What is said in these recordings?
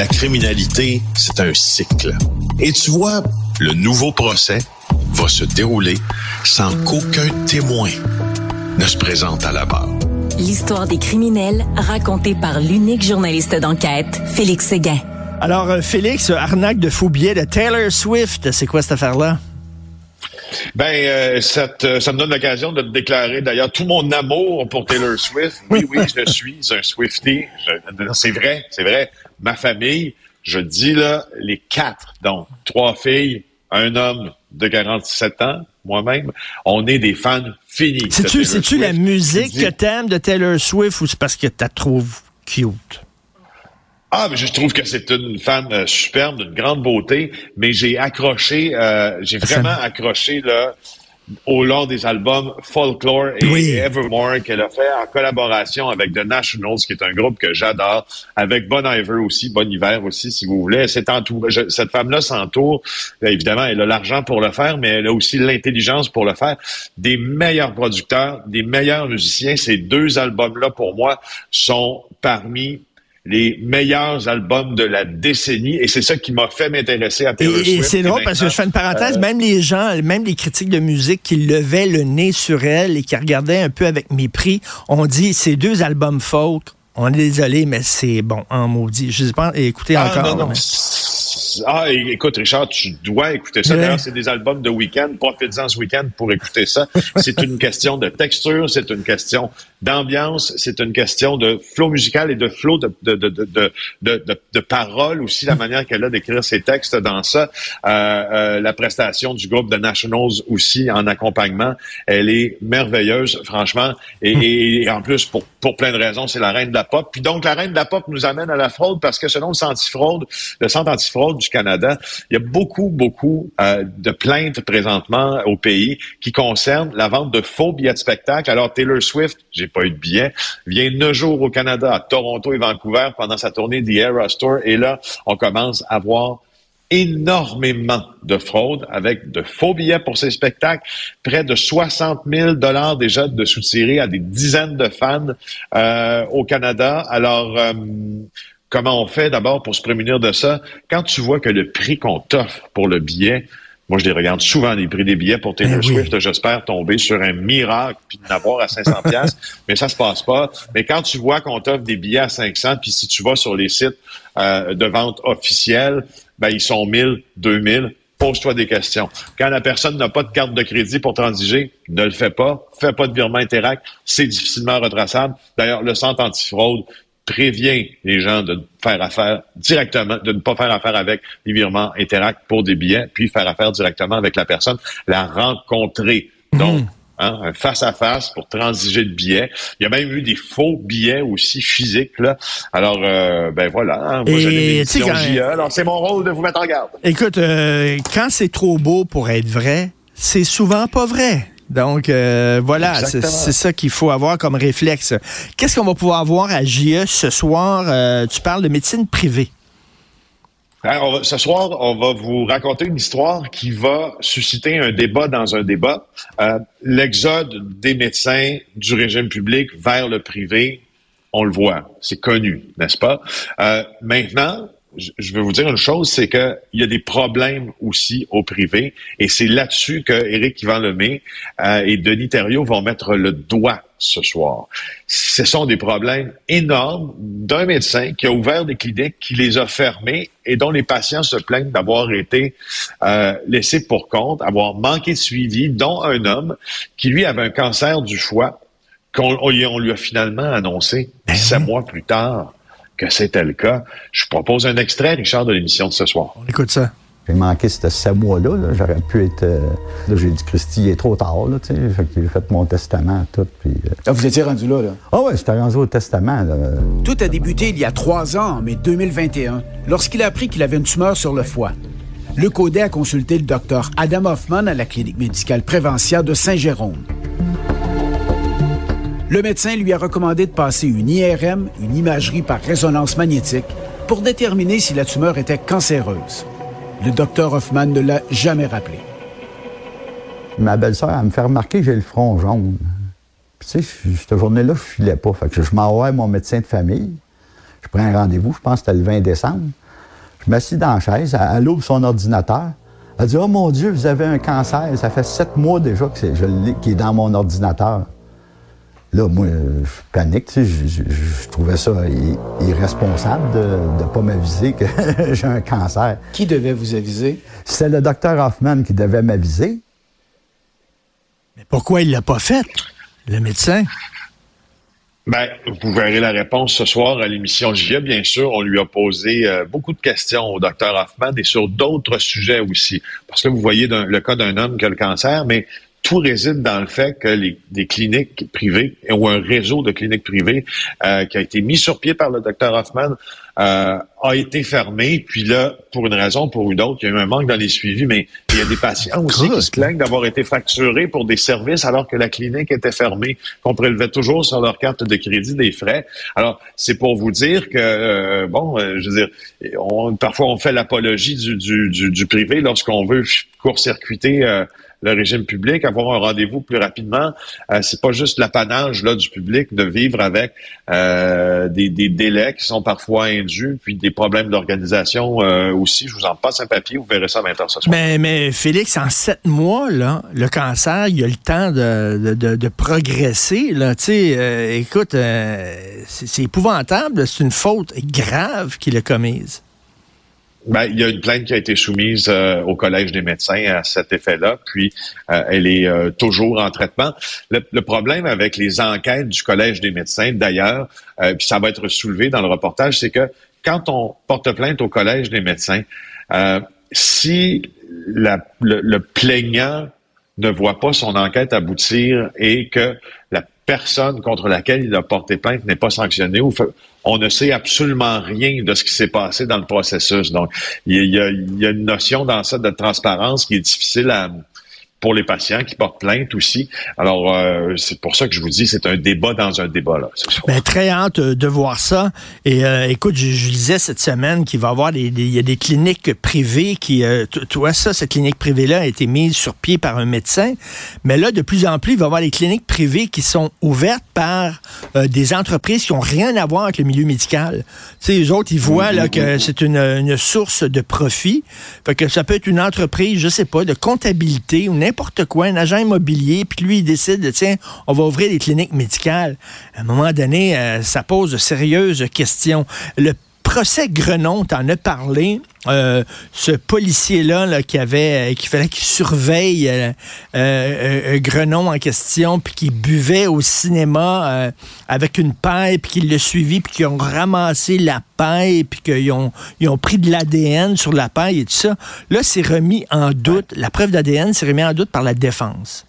la criminalité, c'est un cycle. Et tu vois, le nouveau procès va se dérouler sans qu'aucun témoin ne se présente à la barre. L'histoire des criminels racontée par l'unique journaliste d'enquête, Félix Séguin. Alors, euh, Félix, arnaque de faux billets de Taylor Swift, c'est quoi cette affaire-là? Ben, euh, ça, me donne l'occasion de te déclarer d'ailleurs tout mon amour pour Taylor Swift. Oui, oui, je suis un Swiftie. C'est vrai, c'est vrai. Ma famille, je dis là, les quatre, donc trois filles, un homme de 47 ans, moi-même, on est des fans finis. C'est-tu, la musique que t'aimes de Taylor Swift ou c'est parce que tu la trouves cute? Ah, mais je trouve que c'est une femme euh, superbe, d'une grande beauté, mais j'ai accroché, euh, j'ai vraiment accroché là au long des albums Folklore et Evermore qu'elle a fait en collaboration avec The Nationals, qui est un groupe que j'adore, avec Bon Iver aussi, Bon Hiver aussi, si vous voulez. Cette femme-là s'entoure, évidemment, elle a l'argent pour le faire, mais elle a aussi l'intelligence pour le faire. Des meilleurs producteurs, des meilleurs musiciens. Ces deux albums-là, pour moi, sont parmi les meilleurs albums de la décennie et c'est ça qui m'a fait m'intéresser à Taylor Et, et c'est drôle parce que je fais une parenthèse, euh, même les gens, même les critiques de musique qui levaient le nez sur elle et qui regardaient un peu avec mépris, ont dit ces deux albums folk, on est désolé, mais c'est bon en maudit. Je sais pas, écoutez ah, encore. Non, non. Ah, écoute, Richard, tu dois écouter ça. D'ailleurs, c'est des albums de week-end. Profite-en ce week-end pour écouter ça. c'est une question de texture, c'est une question d'ambiance, c'est une question de flow musical et de flow de, de, de, de, de, de paroles aussi, la manière qu'elle a d'écrire ses textes dans ça. Euh, euh, la prestation du groupe de Nationals aussi en accompagnement, elle est merveilleuse, franchement. Et, et en plus, pour, pour plein de raisons, c'est la reine de la Puis donc, la reine de la pop nous amène à la fraude parce que selon le Centre antifraude, le du Canada, il y a beaucoup, beaucoup euh, de plaintes présentement au pays qui concernent la vente de faux billets de spectacle. Alors, Taylor Swift, j'ai pas eu de billets, vient neuf jours au Canada, à Toronto et Vancouver pendant sa tournée The Eras Tour. Et là, on commence à voir énormément de fraude avec de faux billets pour ces spectacles, près de 60 000 dollars déjà de soutirés à des dizaines de fans euh, au Canada. Alors, euh, comment on fait d'abord pour se prémunir de ça? Quand tu vois que le prix qu'on t'offre pour le billet moi, je les regarde souvent, les prix des billets pour Taylor eh Swift. J'espère tomber sur un miracle puis d'avoir à 500 pièces, mais ça se passe pas. Mais quand tu vois qu'on t'offre des billets à 500, puis si tu vas sur les sites euh, de vente officiels, ben, ils sont 1000, 2000. Pose-toi des questions. Quand la personne n'a pas de carte de crédit pour transiger, ne le fais pas. Fais pas de virement Interact. C'est difficilement retraçable. D'ailleurs, le centre antifraude prévient les gens de faire affaire directement, de ne pas faire affaire avec les virements Interact pour des billets, puis faire affaire directement avec la personne, la rencontrer. Donc, hmm. hein, un face-à-face pour transiger le billet. Il y a même eu des faux billets aussi physiques. Là. Alors, euh, ben voilà. Hein, moi, j'ai alors c'est mon rôle de vous mettre en garde. Écoute, euh, quand c'est trop beau pour être vrai, c'est souvent pas vrai. Donc, euh, voilà, c'est ça qu'il faut avoir comme réflexe. Qu'est-ce qu'on va pouvoir voir à JE ce soir? Euh, tu parles de médecine privée. Ce soir, on va vous raconter une histoire qui va susciter un débat dans un débat. Euh, l'exode des médecins du régime public vers le privé, on le voit, c'est connu, n'est-ce pas? maintenant, je veux vous dire une chose, c'est qu'il y a des problèmes aussi au privé, et c'est là-dessus que Éric Yvan Lemay euh, et Denis Thériault vont mettre le doigt ce soir. Ce sont des problèmes énormes d'un médecin qui a ouvert des cliniques, qui les a fermées et dont les patients se plaignent d'avoir été euh, laissés pour compte, avoir manqué de suivi, dont un homme qui, lui, avait un cancer du foie qu'on on lui a finalement annoncé ben sept mois plus tard que c'était le cas. Je propose un extrait, Richard, de l'émission de ce soir. On écoute ça. J'ai manqué ces mois-là. J'aurais pu être. Euh, là, j'ai dit, Christy, il est trop tard. Là, j'ai fait mon testament, tout. Puis, euh. ah, vous étiez rendu là, là? Ah, ouais, j'étais rendu au testament. Là. Tout a débuté il y a trois ans, en mai 2021, lorsqu'il a appris qu'il avait une tumeur sur le foie. Le Codet a consulté le docteur Adam Hoffman à la clinique médicale Préventia de Saint-Jérôme. Le médecin lui a recommandé de passer une IRM, une imagerie par résonance magnétique, pour déterminer si la tumeur était cancéreuse. Le docteur Hoffman ne l'a jamais rappelé. Ma belle-sœur, elle me fait remarquer que j'ai le front jaune. tu sais, cette journée-là, je filais pas. Fait que je m'envoie mon médecin de famille. Je prends un rendez-vous, je pense que c'était le 20 décembre. Je m'assis dans la chaise, elle, ouvre son ordinateur. Elle dit Oh mon Dieu, vous avez un cancer. Ça fait sept mois déjà que est dans mon ordinateur. Là, moi, je panique, tu sais, je, trouvais ça irresponsable de ne pas m'aviser que j'ai un cancer. Qui devait vous aviser? C'est le docteur Hoffman qui devait m'aviser. Mais pourquoi il l'a pas fait, le médecin? Ben, vous verrez la réponse ce soir à l'émission JE. Bien sûr, on lui a posé euh, beaucoup de questions au docteur Hoffman et sur d'autres sujets aussi. Parce que vous voyez le cas d'un homme qui a le cancer, mais tout réside dans le fait que les, des cliniques privées ou un réseau de cliniques privées euh, qui a été mis sur pied par le docteur Hoffman euh, a été fermé. Puis là, pour une raison, pour une autre, il y a eu un manque dans les suivis, mais il y a des patients aussi qui se plaignent d'avoir été facturés pour des services alors que la clinique était fermée, qu'on prélevait toujours sur leur carte de crédit des frais. Alors, c'est pour vous dire que, euh, bon, je veux dire, on, parfois on fait l'apologie du, du, du, du, privé lorsqu'on veut court-circuiter le régime public, avoir un rendez-vous plus rapidement. Euh, c'est pas juste l'apanage là du public de vivre avec euh, des, délais qui sont parfois indus, puis des problèmes d'organisation euh, aussi. Je vous en passe un papier, vous verrez ça à 20 h ce soir. Mais, mais Félix, en sept mois, là, le cancer, il a le temps de, de, progresser. Là. Euh, écoute, c'est épouvantable. C'est une faute grave qu'il a commise. Ben, il y a une plainte qui a été soumise euh, au Collège des médecins à cet effet-là, puis euh, elle est euh, toujours en traitement. Le, problème avec les enquêtes du Collège des médecins, d'ailleurs, puis ça va être soulevé dans le reportage, c'est que quand on porte plainte au Collège des médecins, si la, le, le plaignant ne voit pas son enquête aboutir et que la personne contre laquelle il a porté plainte n'est pas sanctionnée ou on ne sait absolument rien de ce qui s'est passé dans le processus. Donc, il y, a, une notion dans ça de transparence qui est difficile à, pour les patients qui portent plainte aussi. Alors, euh, c'est pour ça que je vous dis, c'est un débat dans un débat. Là, ben, très hâte euh, de voir ça. Et euh, écoute, je, je, lisais cette semaine qu'il va y avoir des, il y a des cliniques privées qui, toi, ça, cette clinique privée-là a été mise sur pied par un médecin. Mais là, de plus en plus, il va y avoir des cliniques privées qui sont ouvertes par des entreprises qui n'ont rien à voir avec le milieu médical. Tu sais, les autres, ils voient là, que c'est une, une, source de profit. Fait que ça peut être une entreprise, je sais pas, de comptabilité ou n'importe quoi, un agent immobilier, puis lui, il décide, tiens, on va ouvrir des cliniques médicales. À un moment donné, euh, ça pose de sérieuses questions. Le procès Grenon, t'en as parlé. Euh, ce policier-là là, qui avait, euh, qui fallait qu'il surveille euh, Grenon en question, puis qui buvait au cinéma avec une paille, puis qu'il l'a suivi, puis qu'ils ont ramassé la paille, puis qu'ils ont, ils ont pris de l'ADN sur la paille et tout ça. Là, c'est remis en doute. La preuve d'ADN s'est remis en doute par la défense.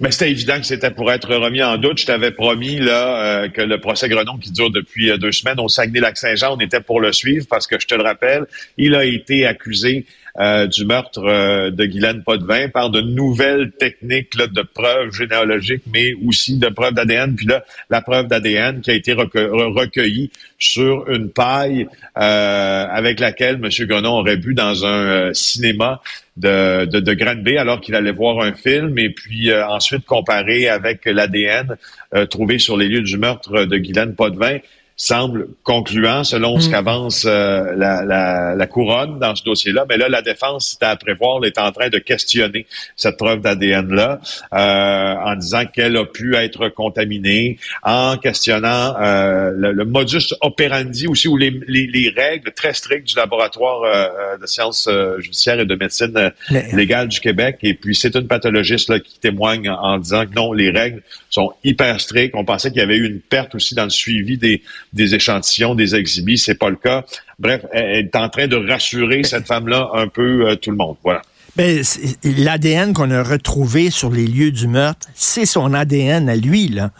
Mais c'était évident que c'était pour être remis en doute. Je t'avais promis là euh, que le procès Grenon qui dure depuis euh, deux semaines au Saguenay-Lac-Saint-Jean, on était pour le suivre parce que je te le rappelle, il a été accusé euh, du meurtre de Guylaine Potvin par de nouvelles techniques de preuves généalogiques, mais aussi de preuves d'ADN. Puis là, la preuve d'ADN qui a été recueillie sur une paille avec laquelle M. Grenon aurait bu dans un cinéma de, de, de alors qu'il allait voir un film et puis euh, ensuite comparer avec l'ADN euh, trouvé sur les lieux du meurtre de Guylaine Potvin semble concluant selon ce mm. qu'avance euh, la, la, la, couronne dans ce dossier-là. Mais là, la défense, c'était à prévoir, est en train de questionner cette preuve d'ADN-là euh, en disant qu'elle a pu être contaminée, en questionnant euh, le, modus operandi aussi, ou les, les, les, règles très strictes du laboratoire de sciences judiciaires et de médecine légale du Québec. Et puis, c'est une pathologiste là, qui témoigne en disant que non, les règles sont hyper strictes. On pensait qu'il y avait eu une perte aussi dans le suivi des des échantillons, des exhibits. C'est pas le cas. Bref, elle est en train de rassurer cette femme-là un peu euh, tout le monde. Voilà. Ben, l'ADN qu'on a retrouvé sur les lieux du meurtre, c'est son ADN à lui, là.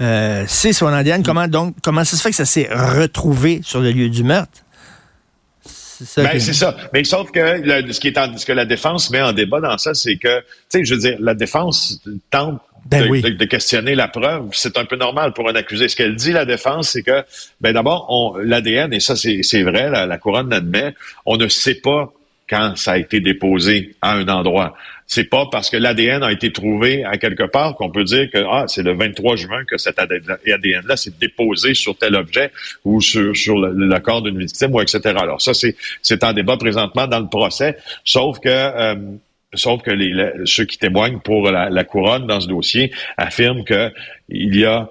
Euh, c'est son ADN. Comment donc, comment ça se fait que ça s'est retrouvé sur le lieu du meurtre? C'est ça, ben, ça. Mais sauf que ce, qui est en, ce que la défense met en débat dans ça, c'est que, tu sais, je veux dire, la défense tente ben de, questionner la preuve. C'est un peu normal pour un accusé. Ce qu'elle dit, la défense, c'est que, ben d'abord, l'ADN, et ça c'est vrai, la, couronne l'admet, on ne sait pas quand ça a été déposé à un endroit. C'est pas parce que l'ADN a été trouvé à quelque part qu'on peut dire que ah, c'est le 23 juin que cet ADN-là s'est déposé sur tel objet ou sur, sur le, corps d'une victime ou etc. Alors ça, c'est, c'est en débat présentement dans le procès, sauf que euh, sauf que les, ceux qui témoignent pour la, la, couronne dans ce dossier affirment que il y a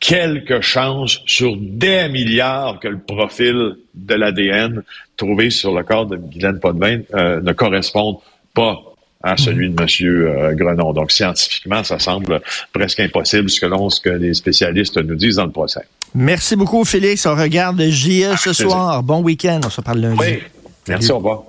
quelques chances sur des milliards que le profil de l'ADN trouvé sur le corps de Guylaine Potvin euh, ne corresponde pas à celui de M. Euh, Grenon. Donc, scientifiquement, ça semble presque impossible selon ce que les spécialistes nous disent dans le procès. Merci beaucoup, Félix. On regarde JE ce soir. Bon week-end. On se parle lundi. Oui. Merci, au revoir.